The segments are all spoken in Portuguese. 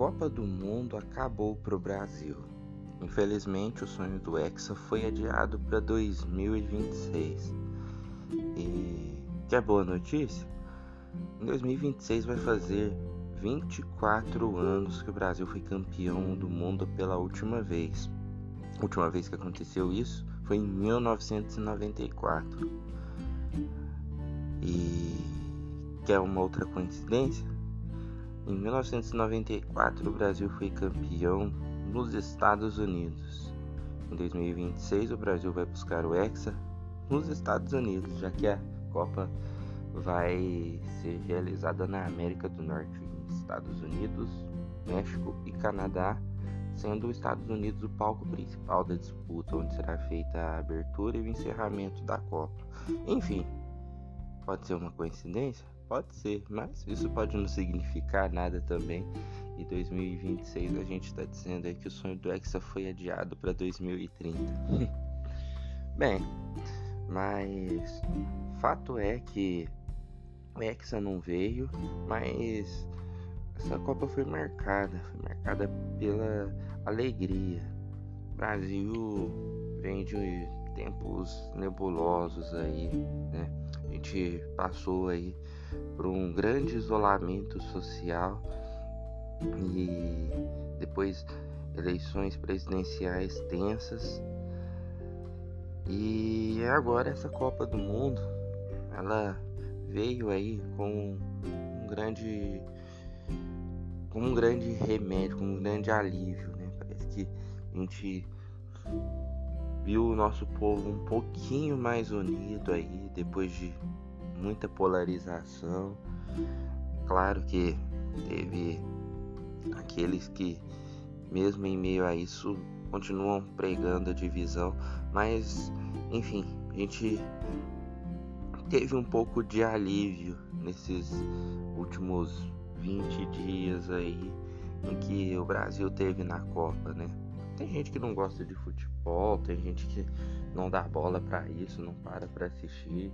Copa do Mundo acabou para o Brasil. Infelizmente, o sonho do Hexa foi adiado para 2026. E quer boa notícia? Em 2026 vai fazer 24 anos que o Brasil foi campeão do mundo pela última vez. A última vez que aconteceu isso foi em 1994. E quer uma outra coincidência? Em 1994 o Brasil foi campeão nos Estados Unidos. Em 2026 o Brasil vai buscar o Hexa nos Estados Unidos, já que a Copa vai ser realizada na América do Norte, Estados Unidos, México e Canadá, sendo os Estados Unidos o palco principal da disputa, onde será feita a abertura e o encerramento da Copa. Enfim, pode ser uma coincidência? Pode ser, mas isso pode não significar nada também. E 2026 a gente está dizendo aí que o sonho do Hexa foi adiado para 2030. Bem, mas fato é que o Hexa não veio, mas essa Copa foi marcada, foi marcada pela alegria. O Brasil vem de tempos nebulosos aí, né? A gente passou aí por um grande isolamento social e depois eleições presidenciais tensas. E agora essa Copa do Mundo, ela veio aí com um grande com um grande remédio, com um grande alívio, né? Parece que a gente viu o nosso povo um pouquinho mais unido aí depois de muita polarização. Claro que teve aqueles que mesmo em meio a isso continuam pregando a divisão, mas enfim, a gente teve um pouco de alívio nesses últimos 20 dias aí em que o Brasil teve na Copa, né? Tem gente que não gosta de futebol, tem gente que não dá bola para isso, não para para assistir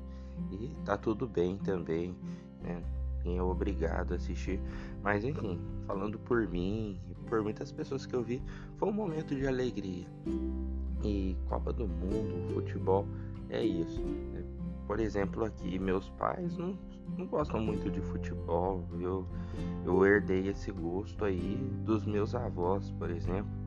e tá tudo bem também, né? Quem é obrigado a assistir, mas enfim, falando por mim e por muitas pessoas que eu vi, foi um momento de alegria. E Copa do Mundo, futebol é isso. Né? Por exemplo, aqui meus pais não não gostam muito de futebol. Eu, eu herdei esse gosto aí dos meus avós, por exemplo.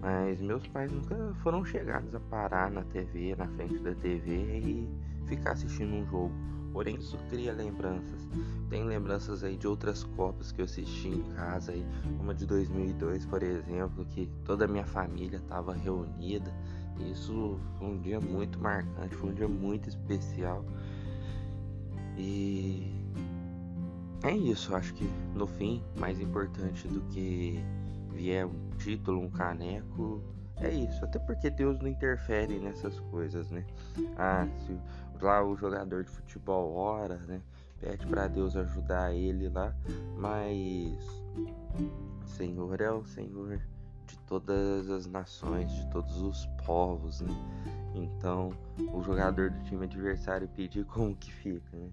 Mas meus pais nunca foram chegados a parar na TV, na frente da TV e ficar assistindo um jogo. Porém, isso cria lembranças. Tem lembranças aí de outras Copas que eu assisti em casa, aí, uma de 2002, por exemplo, que toda a minha família estava reunida. Isso foi um dia muito marcante, foi um dia muito especial. E é isso, acho que no fim, mais importante do que vier um título, um caneco, é isso. Até porque Deus não interfere nessas coisas, né? Ah, se lá o jogador de futebol ora, né? Pede para Deus ajudar ele lá, mas Senhor é o Senhor de todas as nações, de todos os povos, né? Então, o jogador do time adversário pedir como que fica, né?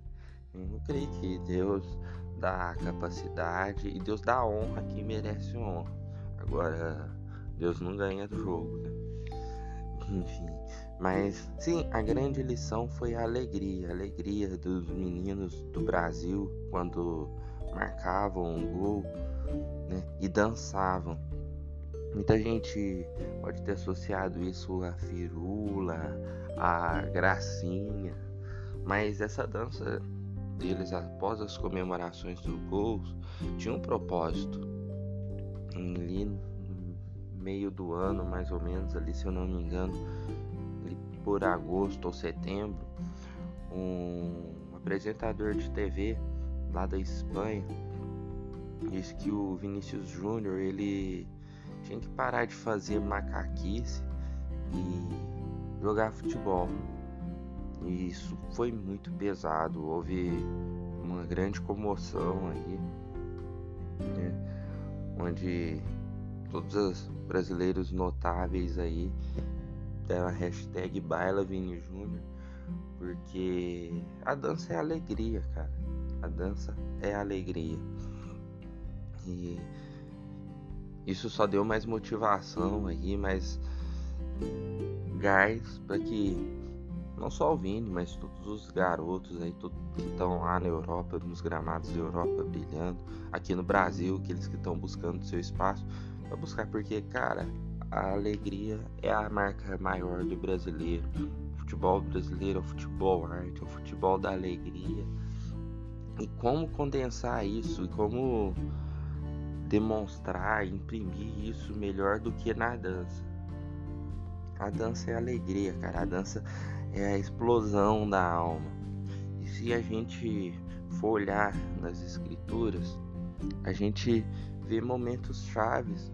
Eu creio que Deus dá capacidade e Deus dá honra a quem merece honra. Agora, Deus não ganha do jogo, né? Enfim, mas sim, a grande lição foi a alegria, a alegria dos meninos do Brasil quando marcavam um gol né, e dançavam. Muita gente pode ter associado isso a firula, a gracinha, mas essa dança deles após as comemorações dos gols tinha um propósito. Ali meio do ano, mais ou menos, ali se eu não me engano, por agosto ou setembro, um apresentador de TV lá da Espanha disse que o Vinícius Júnior ele tinha que parar de fazer macaquice e jogar futebol. E isso foi muito pesado, houve uma grande comoção aí? Onde todos os brasileiros notáveis aí deram a hashtag Baila Vini Júnior, porque a dança é alegria, cara. A dança é alegria. E isso só deu mais motivação aí, mais gás para que não só o Vini, mas todos os garotos aí que estão lá na Europa, nos gramados da Europa brilhando, aqui no Brasil, aqueles que estão buscando seu espaço, para buscar porque, cara, a alegria é a marca maior do brasileiro. O futebol brasileiro é o futebol arte, é o futebol da alegria. E como condensar isso e como demonstrar, imprimir isso melhor do que na dança. A dança é alegria, cara. A dança é a explosão da alma. E se a gente for olhar nas escrituras, a gente vê momentos chaves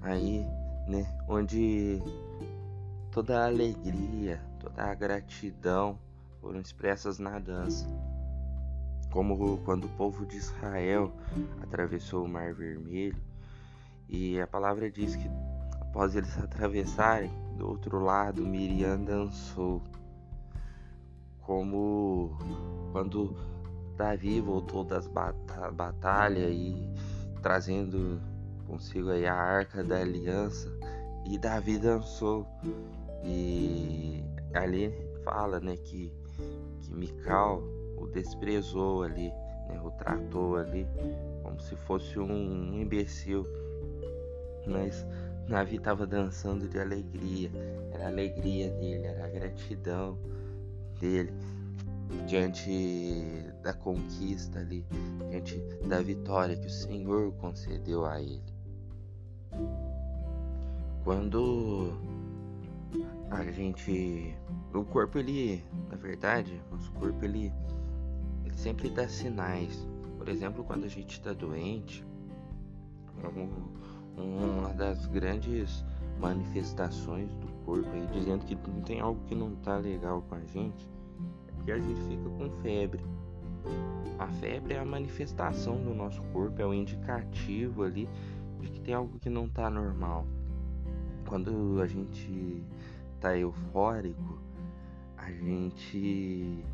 aí, né, onde toda a alegria, toda a gratidão foram expressas na dança. Como quando o povo de Israel atravessou o Mar Vermelho, e a palavra diz que após eles atravessarem, do outro lado, Miriam dançou. Como quando Davi voltou das bat batalhas e trazendo consigo aí a arca da aliança e Davi dançou e ali fala né que que Mical o desprezou ali né, o tratou ali como se fosse um imbecil mas Navi estava dançando de alegria, era a alegria dele, era a gratidão dele diante da conquista ali, diante da vitória que o Senhor concedeu a ele. Quando a gente, o corpo ele, na verdade, nosso corpo ele, ele sempre dá sinais. Por exemplo, quando a gente está doente, uma das grandes manifestações do corpo aí, dizendo que tem algo que não tá legal com a gente, é porque a gente fica com febre. A febre é a manifestação do nosso corpo, é o indicativo ali de que tem algo que não tá normal. Quando a gente tá eufórico, a gente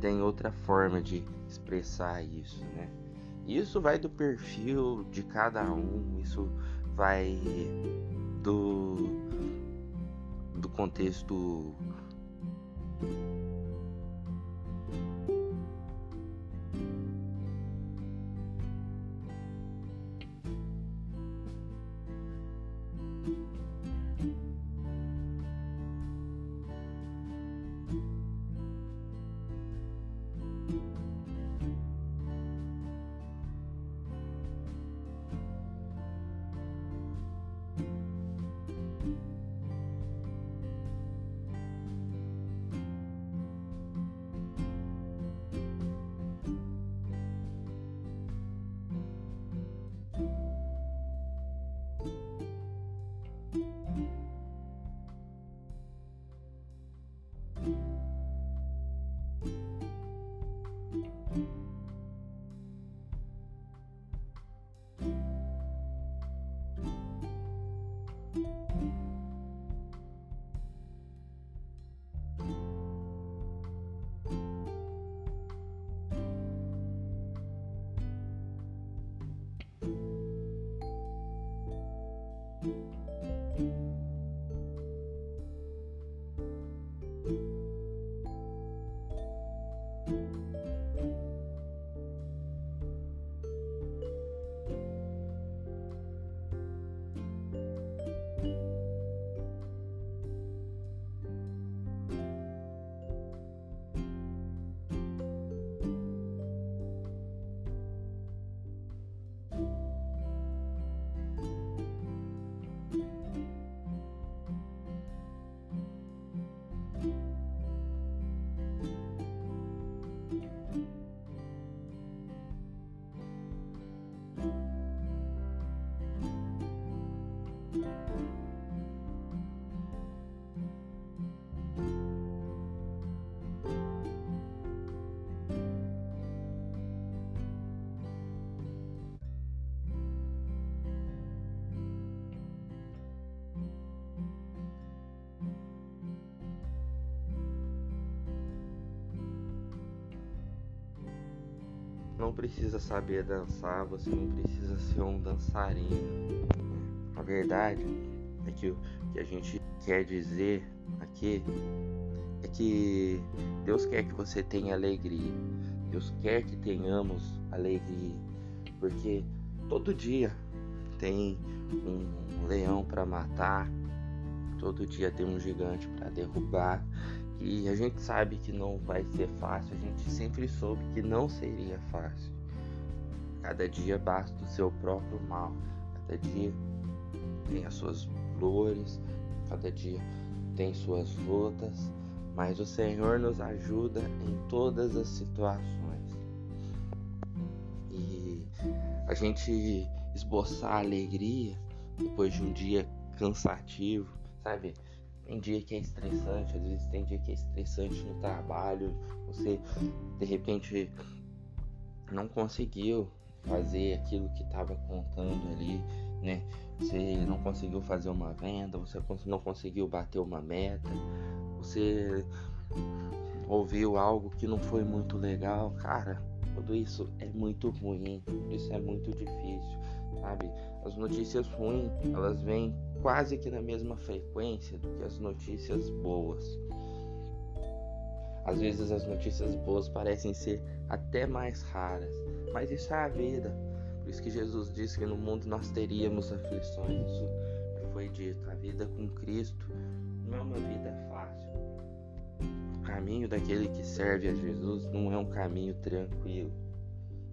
tem outra forma de expressar isso, né? Isso vai do perfil de cada um, isso vai do, do contexto não precisa saber dançar, você não precisa ser um dançarino. A verdade é que o que a gente quer dizer aqui é que Deus quer que você tenha alegria. Deus quer que tenhamos alegria, porque todo dia tem um leão para matar, todo dia tem um gigante para derrubar, e a gente sabe que não vai ser fácil, a gente sempre soube que não seria fácil. Cada dia basta o seu próprio mal, cada dia tem as suas flores, cada dia tem suas lutas, mas o Senhor nos ajuda em todas as situações. E a gente esboçar alegria depois de um dia cansativo, sabe? Tem dia que é estressante, às vezes tem dia que é estressante no trabalho, você de repente não conseguiu fazer aquilo que estava contando ali, né? Você não conseguiu fazer uma venda, você não conseguiu bater uma meta, você ouviu algo que não foi muito legal, cara. Tudo isso é muito ruim, isso é muito difícil, sabe? As notícias ruins, elas vêm quase que na mesma frequência do que as notícias boas. Às vezes as notícias boas parecem ser até mais raras, mas isso é a vida. Por isso que Jesus disse que no mundo nós teríamos aflições. Isso foi dito. A vida com Cristo não é uma vida fácil. O caminho daquele que serve a Jesus não é um caminho tranquilo.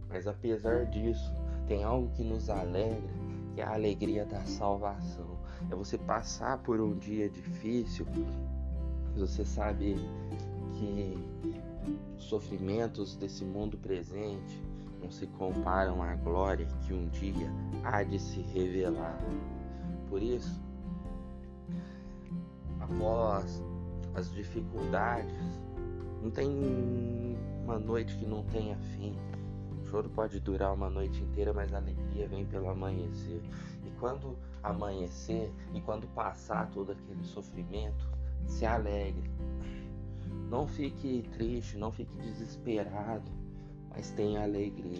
Mas apesar disso, tem algo que nos alegra, que é a alegria da salvação é você passar por um dia difícil, você sabe que os sofrimentos desse mundo presente não se comparam à glória que um dia há de se revelar. Por isso, após as dificuldades, não tem uma noite que não tenha fim. O choro pode durar uma noite inteira, mas a alegria vem pelo amanhecer. E quando amanhecer e quando passar todo aquele sofrimento, se alegre. Não fique triste, não fique desesperado, mas tenha alegria.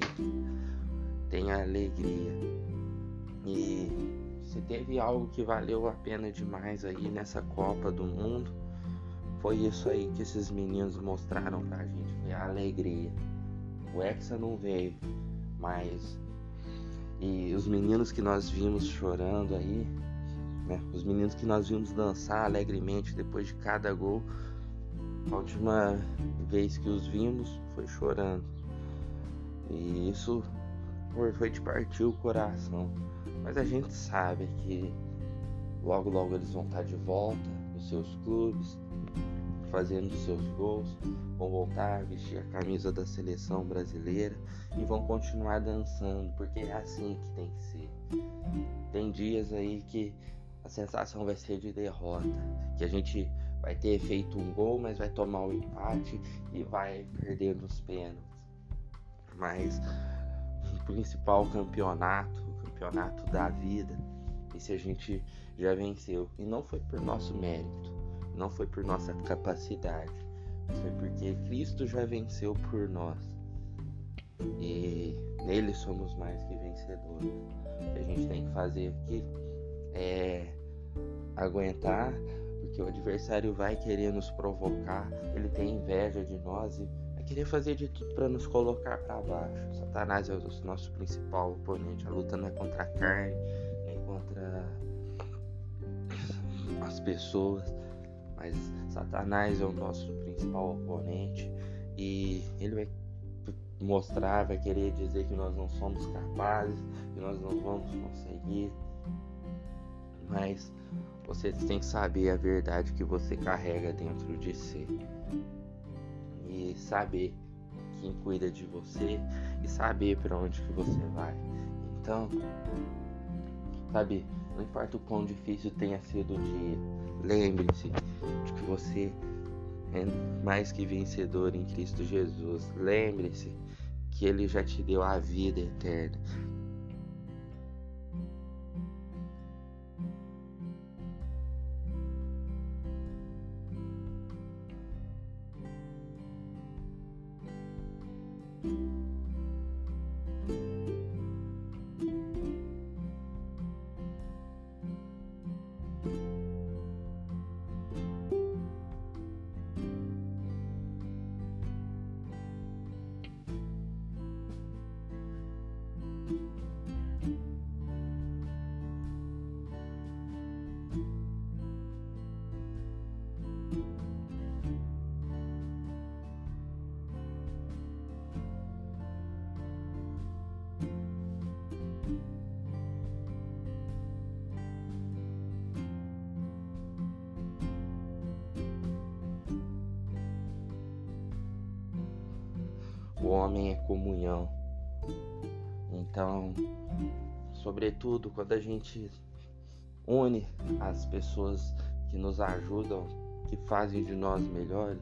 Tenha alegria. E se teve algo que valeu a pena demais aí nessa Copa do Mundo, foi isso aí que esses meninos mostraram pra gente, foi a alegria. O Hexa não veio, mas e os meninos que nós vimos chorando aí, né? Os meninos que nós vimos dançar alegremente depois de cada gol. A última vez que os vimos foi chorando. E isso foi de partir o coração. Mas a gente sabe que logo logo eles vão estar de volta nos seus clubes, fazendo seus gols, vão voltar a vestir a camisa da seleção brasileira e vão continuar dançando, porque é assim que tem que ser. Tem dias aí que a sensação vai ser de derrota, que a gente vai ter feito um gol, mas vai tomar o um empate e vai perder nos pênaltis. Mas o principal campeonato, o campeonato da vida, esse a gente já venceu e não foi por nosso mérito não foi por nossa capacidade, foi porque Cristo já venceu por nós. E nele somos mais que vencedores. O que a gente tem que fazer aqui é aguentar, porque o adversário vai querer nos provocar, ele tem inveja de nós e vai querer fazer de tudo para nos colocar para baixo. Satanás é o nosso principal oponente. A luta não é contra a carne, nem contra as pessoas mas Satanás é o nosso principal oponente e ele vai mostrar, vai querer dizer que nós não somos capazes, que nós não vamos conseguir. Mas você tem que saber a verdade que você carrega dentro de si e saber quem cuida de você e saber para onde que você vai. Então, sabe, não importa o quão difícil tenha sido o dia, lembre-se de que você é mais que vencedor em Cristo Jesus. Lembre-se que Ele já te deu a vida eterna. Homem é comunhão. Então, sobretudo quando a gente une as pessoas que nos ajudam, que fazem de nós melhores,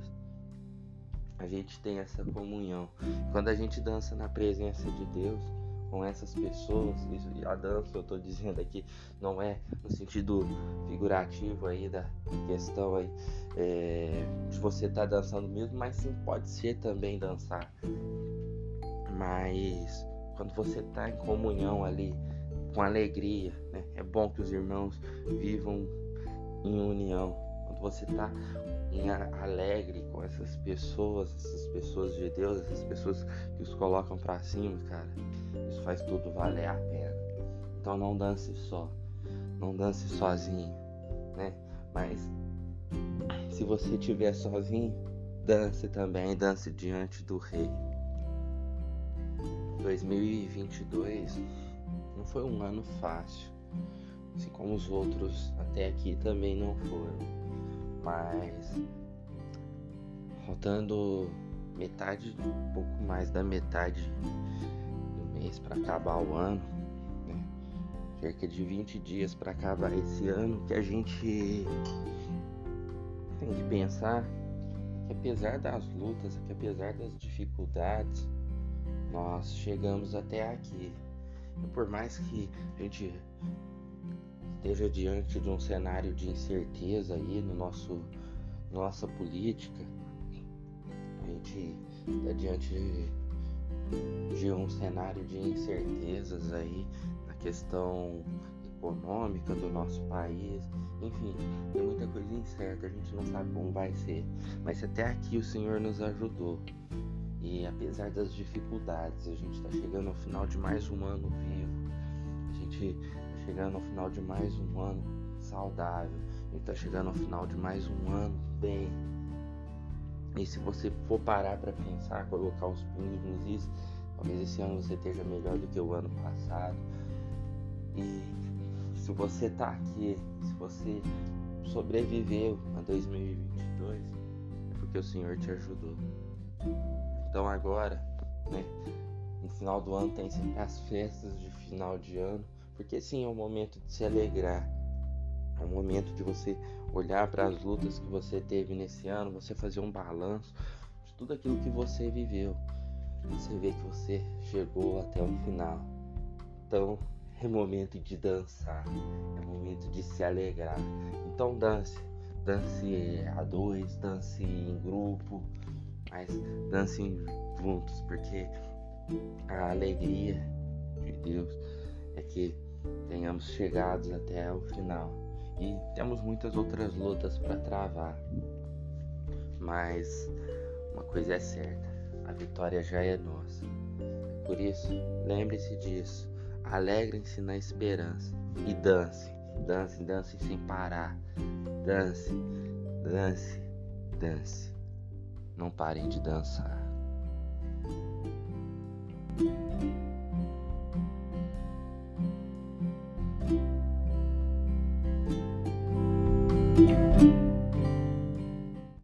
a gente tem essa comunhão. Quando a gente dança na presença de Deus, com essas pessoas, isso, a dança eu estou dizendo aqui não é no sentido figurativo aí da questão aí é, de você estar tá dançando mesmo, mas sim pode ser também dançar. Mas quando você está em comunhão ali, com alegria, né? é bom que os irmãos vivam em união. Quando você está alegre com essas pessoas, essas pessoas de Deus, essas pessoas que os colocam para cima, cara, isso faz tudo valer a pena. Então não dance só, não dance sozinho, né? Mas se você estiver sozinho, dance também, dance diante do Rei. 2022 não foi um ano fácil, assim como os outros até aqui também não foram mas faltando metade, um pouco mais da metade do mês para acabar o ano, né? cerca de 20 dias para acabar esse ano, que a gente tem que pensar que apesar das lutas, que apesar das dificuldades, nós chegamos até aqui. E por mais que a gente esteja diante de um cenário de incerteza aí no nosso nossa política, a gente está diante de, de um cenário de incertezas aí na questão econômica do nosso país, enfim, tem muita coisa incerta, a gente não sabe como vai ser, mas até aqui o Senhor nos ajudou. E apesar das dificuldades, a gente está chegando ao final de mais um ano vivo. A gente chegando ao final de mais um ano saudável. A gente tá chegando ao final de mais um ano bem. E se você for parar para pensar, colocar os pingos nos is, talvez esse ano você esteja melhor do que o ano passado. E se você tá aqui, se você sobreviveu a 2022, é porque o Senhor te ajudou. Então agora, né, no final do ano tem sempre as festas de final de ano. Porque sim, é um momento de se alegrar. É um momento de você olhar para as lutas que você teve nesse ano, você fazer um balanço de tudo aquilo que você viveu. Você vê que você chegou até o final. Então, é momento de dançar, é momento de se alegrar. Então, dance, dance a dois, dance em grupo, mas dance juntos, porque a alegria de Deus é que tenhamos chegado até o final. E temos muitas outras lutas para travar. Mas uma coisa é certa, a vitória já é nossa. Por isso, lembre-se disso. Alegrem-se na esperança e dance, dance, dance sem parar. Dance, dance, dance. Não parem de dançar.